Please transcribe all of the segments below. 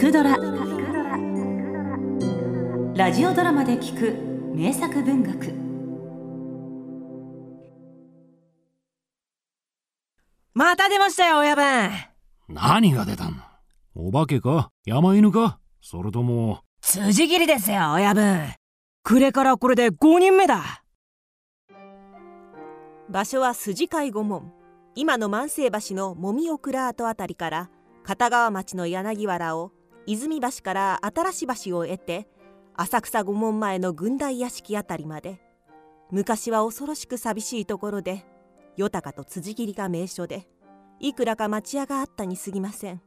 くドラ」ラジオドラマで聞く名作文学。また出ましたよ親分。何が出たんお化けか？山犬か？それとも。辻斬りですよ親分。暮れからこれで5人目だ。場所は筋海御門。今の万世橋のもみおくら跡あたりから片側町の柳原を泉橋から新し橋を得て浅草御門前の軍大屋敷あたりまで昔は恐ろしく寂しいところで与高と辻斬りが名所でいくらか町屋があったに過ぎません。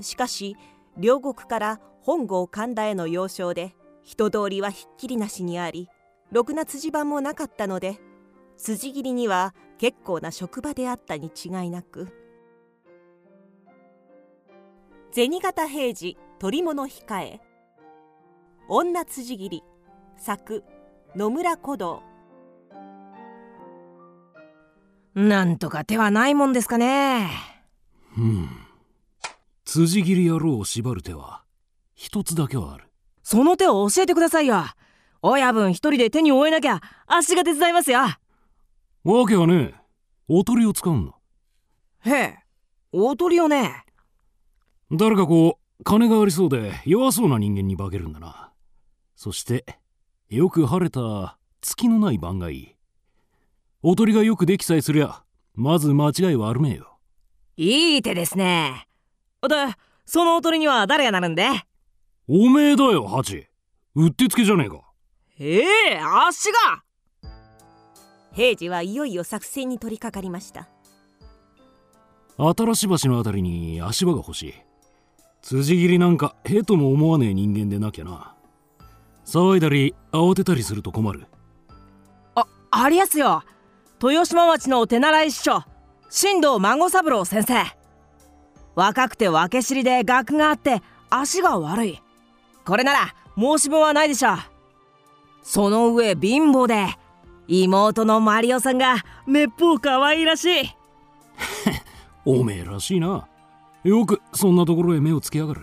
しかし両国から本郷神田への要衝で人通りはひっきりなしにありろくな辻番もなかったので辻斬りには結構な職場であったに違いなく銭形平次取物控え。女辻斬り。作野村古道。なんとか手はないもんですかね。うん。辻切り野郎を縛る手は一つだけはある。その手を教えてくださいよ。親分一人で手に負えなきゃ足が手伝いますよ。わけはねおとりを使うんだへえおとりをね誰かこう金がありそうで弱そうな人間に化けるんだな。そしてよく晴れた月のない晩がいいおとりがよくできさえすりゃまず間違いはあるめえよ。いい手ですね。でそのおとりには誰がなるんで？おめえだよハチ。うってつけじゃねえか。ええ足が。平次はいよいよ作戦に取り掛かりました。新し橋のあたりに足場が欲しい辻切りなんかへとも思わねえ人間でなきゃな。騒いだり慌てたりすると困る。あありやすよ。豊島町の手習い師匠新藤孫三郎先生。若くて分け知りで学があって足が悪い。これなら申し分はないでしょう。その上貧乏で妹のマリオさんがめっぽう可愛いらしい。おめえらしいなよくそんなところへ目をつけやがる。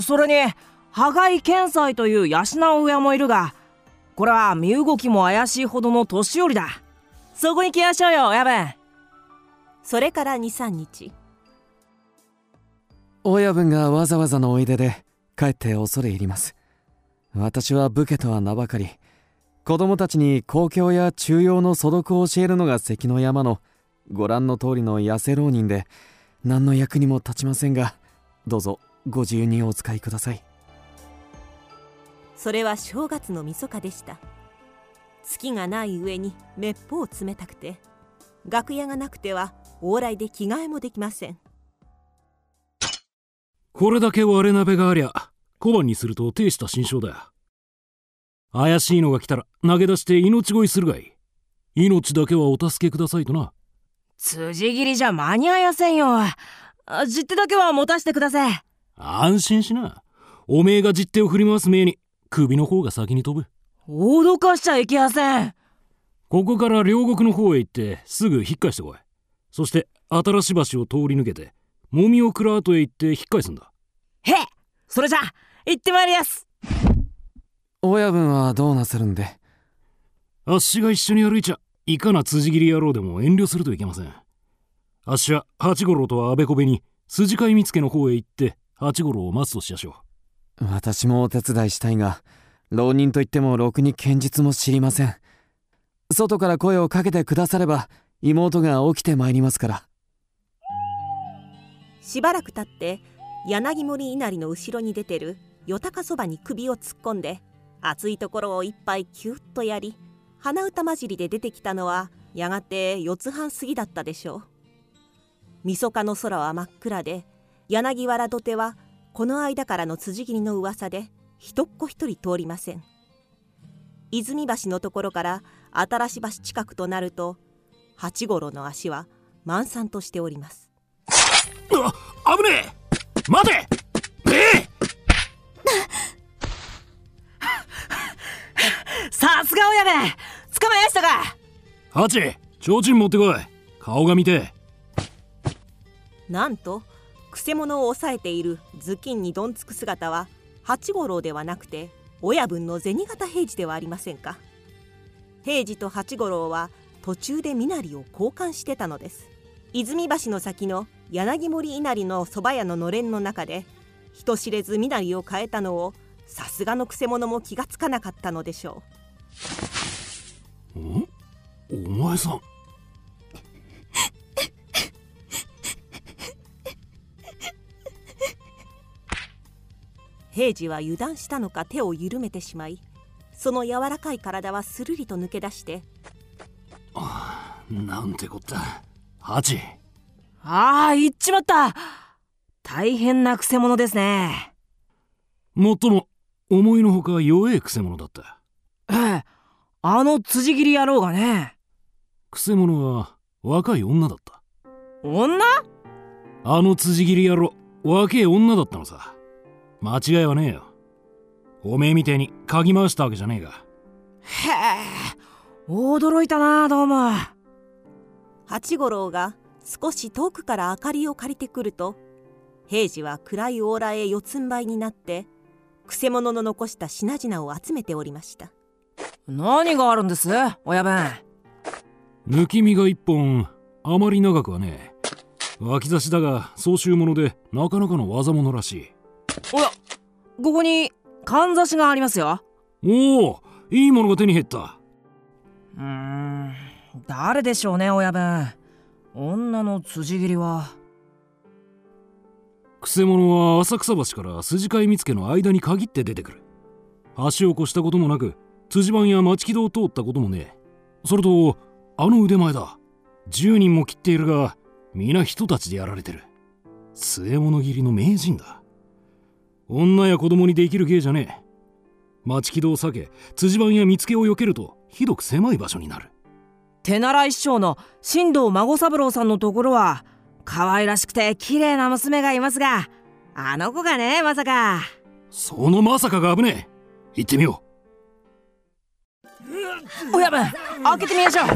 それに羽貝健斎という養う親もいるがこれは身動きも怪しいほどの年寄りだ。そこに来ましょうよ親分。それから23日。親分がわざわざのおいでで帰って恐れ入ります。私は武家とは名ばかり。子供たちに公共や中庸の素読を教えるのが関の山のご覧の通りの痩せ浪人で何の役にも立ちませんがどうぞご自由にお使いください。それは正月の晦日でした。月がない上にめっぽう冷たくて楽屋がなくては往来で着替えもできません。これだけ割れ鍋がありゃ小判にすると呈した心象だ。よ怪しいのが来たら投げ出して命乞いするがいい。命だけはお助けくださいとな辻切りじゃ間に合いやせんよ。実手だけは持たせてください安心しな。おめえが実手を振り回す前に首の方が先に飛ぶ。脅かしちゃいけやせん。ここから両国の方へ行ってすぐ引っ返してこい。そして新し橋を通り抜けてもみを倉跡へ行って引っ返すんだ。へえそれじゃ行ってまいりやす。親分はどうなさるんで？あっしが一緒に歩いちゃいかな辻切り野郎でも遠慮するといけません。あっしは八五郎とはあべこべに筋飼い見つけの方へ行って八五郎を待つとしやしょう。私もお手伝いしたいが浪人といってもろくに剣術も知りません。外から声をかけてくだされば妹が起きてまいりますから。しばらく経って柳森稲荷の後ろに出てる与高そばに首を突っ込んで熱いところを一杯キュッとやり鼻歌混じりで出てきたのはやがて四つ半過ぎだったでしょう。晦日の空は真っ暗で柳原土手はこの間からの辻切りの噂で一っ子一人通りません。泉橋のところから新し橋近くとなると八五郎の足は満散としております。あ危ねえ！待て！えさすが親分捕まえやしたか。ハチ提灯持ってこい。顔が見てなんとくせ者を抑えている頭巾にどんつく姿は八五郎ではなくて親分の銭形平次ではありませんか。平次と八五郎は途中で身なりを交換してたのです。泉橋の先の柳森稲荷の蕎麦屋ののれんの中で人知れず身なりを変えたのをさすがのくせ者も気がつかなかったのでしょん？お前さん。平次は油断したのか手を緩めてしまいその柔らかい体はするりと抜け出してなんてこった。ハチ。ああ行っちまった。大変なくせ者ですね。もっとも思いのほか弱えくせ者だった。ええあの辻斬り野郎がね。くせ者は若い女だった。女？あの辻斬り野郎若え女だったのさ。間違いはねえよ。おめえみてえに嗅ぎ回したわけじゃねえが。へえ驚いたなどうも。八五郎が少し遠くから明かりを借りてくると平次は暗い往来へ四つん這いになってくせ者の残した品々を集めておりました何があるんです？親分。抜き身が一本あまり長くはねえ。脇差しだが総集物でなかなかの技物らしい。おやここにかんざしがありますよ。おおいいものが手に入った。うーん誰でしょうね親分。女の辻斬りは。くせ者は浅草橋から筋飼い見附の間に限って出てくる。足を越したこともなく辻番や町木戸を通ったこともねえ。それとあの腕前だ。10人も切っているが皆人たちでやられてる。末物斬りの名人だ。女や子供にできる芸じゃねえ。町木戸を避け辻番や見附を避けるとひどく狭い場所になる。手習い師匠の新藤孫三郎さんのところは可愛らしくて綺麗な娘がいますがあの子がねまさか。そのまさかが危ねえ。行ってみよ親分開けてみましょうう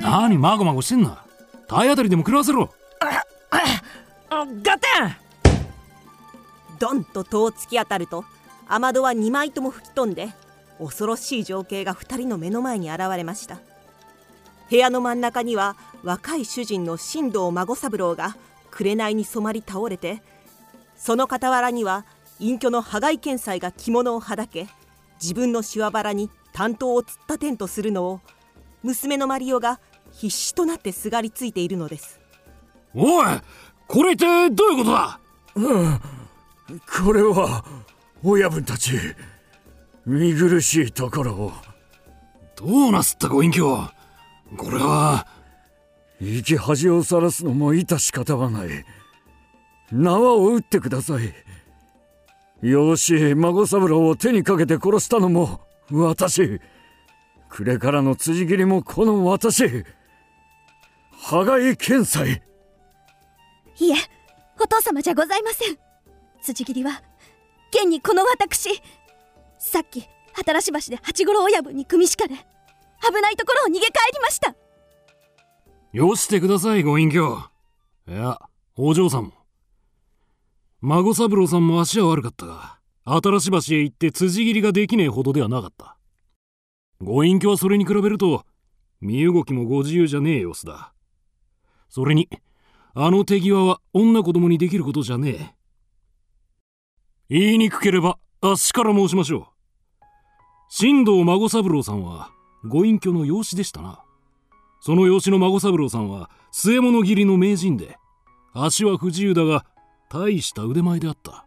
何まごまごしてんな体当たりでも食らわせろガテンドンと戸を突き当たると雨戸は2枚とも吹き飛んで恐ろしい情景が2人の目の前に現れました部屋の真ん中には若い主人の新藤孫三郎が紅に染まり倒れてその傍らには隠居の羽貝健斎が着物をはだけ自分のしわばらに担当をつったてんとするのを娘のマリオが必死となってすがりついているのです。おいこれってどういうことだ？うんこれは親分たち見苦しいところを。どうなすったご隠居？これは。生き恥をさらすのも致し方はない。縄を打ってください養子孫三郎を手にかけて殺したのも私。暮れからの辻斬りもこの私。羽貝健斎いえお父様じゃございません。辻斬りは現にこの私。さっき新し橋で八五郎親分に組み敷かれ危ないところを逃げ帰りました。よしてくださいご隠居。いやお嬢さんも孫三郎さんも足は悪かったが新し橋へ行って辻斬りができねえほどではなかった。ご隠居はそれに比べると身動きもご自由じゃねえ様子だ。それにあの手際は女子供にできることじゃねえ。言いにくければあっしから申しましょう。新藤孫三郎さんはご隠居の養子でしたな。その養子の孫三郎さんは末物斬りの名人で足は不自由だが大した腕前であった。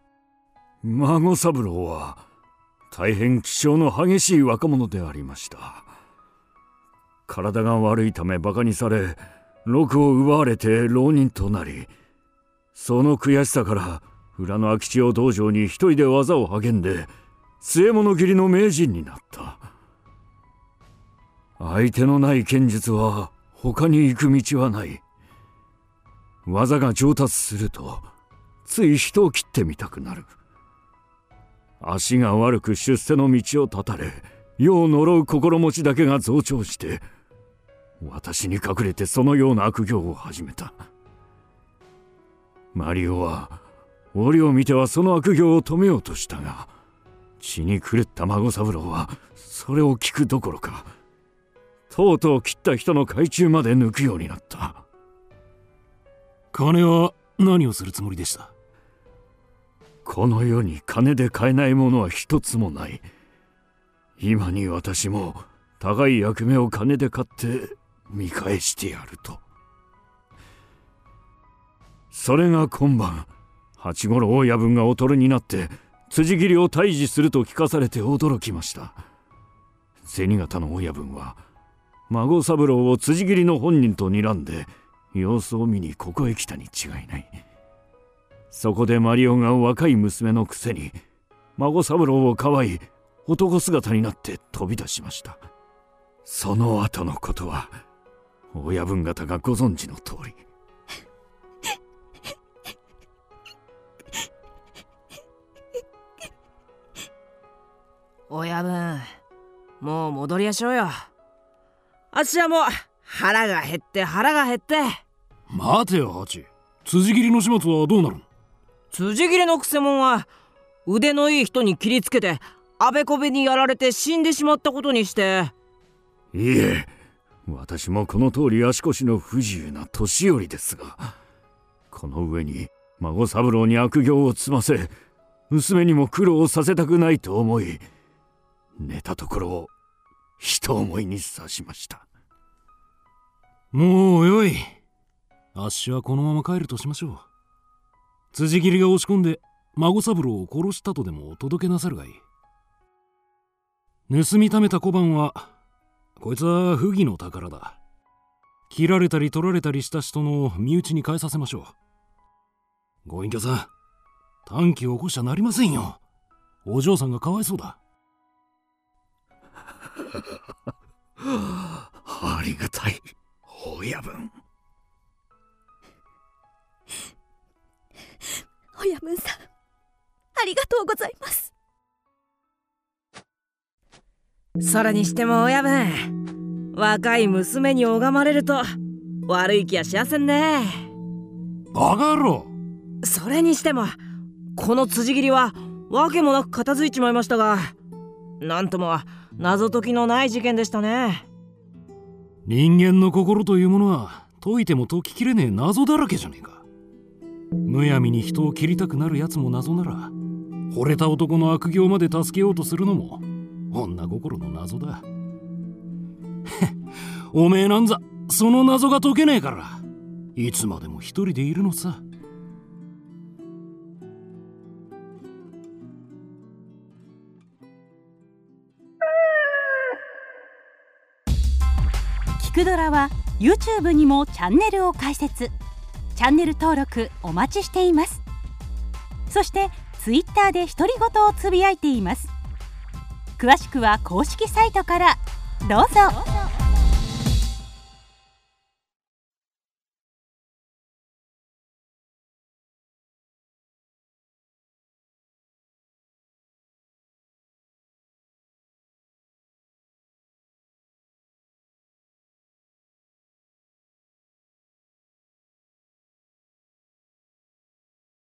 孫三郎は大変気性の激しい若者でありました。体が悪いためバカにされ禄を奪われて浪人となりその悔しさから裏の空き地を道場に一人で技を励んで末物斬りの名人になった。相手のない剣術は他に行く道はない。技が上達するとつい人を切ってみたくなる。足が悪く出世の道を断たれ世を呪う心持ちだけが増長して私に隠れてそのような悪行を始めた。マリオは折を見てはその悪行を止めようとしたが血に狂った孫三郎はそれを聞くどころかとうとう切った人の懐中まで抜くようになった。金は何をするつもりでした？この世に金で買えないものは一つもない。今に私も高い役目を金で買って見返してやると。それが今晩八五郎親分がおとりになって辻斬りを退治すると聞かされて驚きました。銭形の親分は孫三郎を辻斬りの本人と睨んで様子を見にここへ来たに違いない。そこでマリオが若い娘のくせに孫三郎をかわい男姿になって飛び出しました。その後のことは親分方がご存知の通り。親分もう戻りやしょうよ。あっしはもう腹が減って腹が減って。待てよハチ。辻斬りの始末はどうなるの？辻斬りのくせ者は腕のいい人に切りつけてあべこべにやられて死んでしまったことにして。いえ私もこの通り足腰の不自由な年寄りですがこの上に孫三郎に悪行を積ませ娘にも苦労させたくないと思い寝たところを一思いに刺しました。もうよい。あっしはこのまま帰るとしましょう辻斬りが押し込んで孫三郎を殺したとでも届けなさるがいい。盗みためた小判はこいつは不義の宝だ。切られたり取られたりした人の身内に返させましょう。ご隠居さん短気を起こしちゃなりませんよ。お嬢さんがかわいそうだ。ありがたい。親分親分さん。ありがとうございます。それにしても親分若い娘に拝まれると悪い気はしやせんね。バカ野郎それにしてもこの辻斬りは訳もなく片付いちまいましたがなんとも謎解きのない事件でしたね。人間の心というものは解いても解ききれねえ謎だらけじゃねえかむやみに人を切りたくなるやつも謎なら惚れた男の悪行まで助けようとするのも女心の謎だ。おめえなんざその謎が解けねえからいつまでも一人でいるのさ。キクドラは YouTube にもチャンネルを開設。チャンネル登録お待ちしています。そして Twitter で独り言をつぶやいています。詳しくは公式サイトから。どうぞ。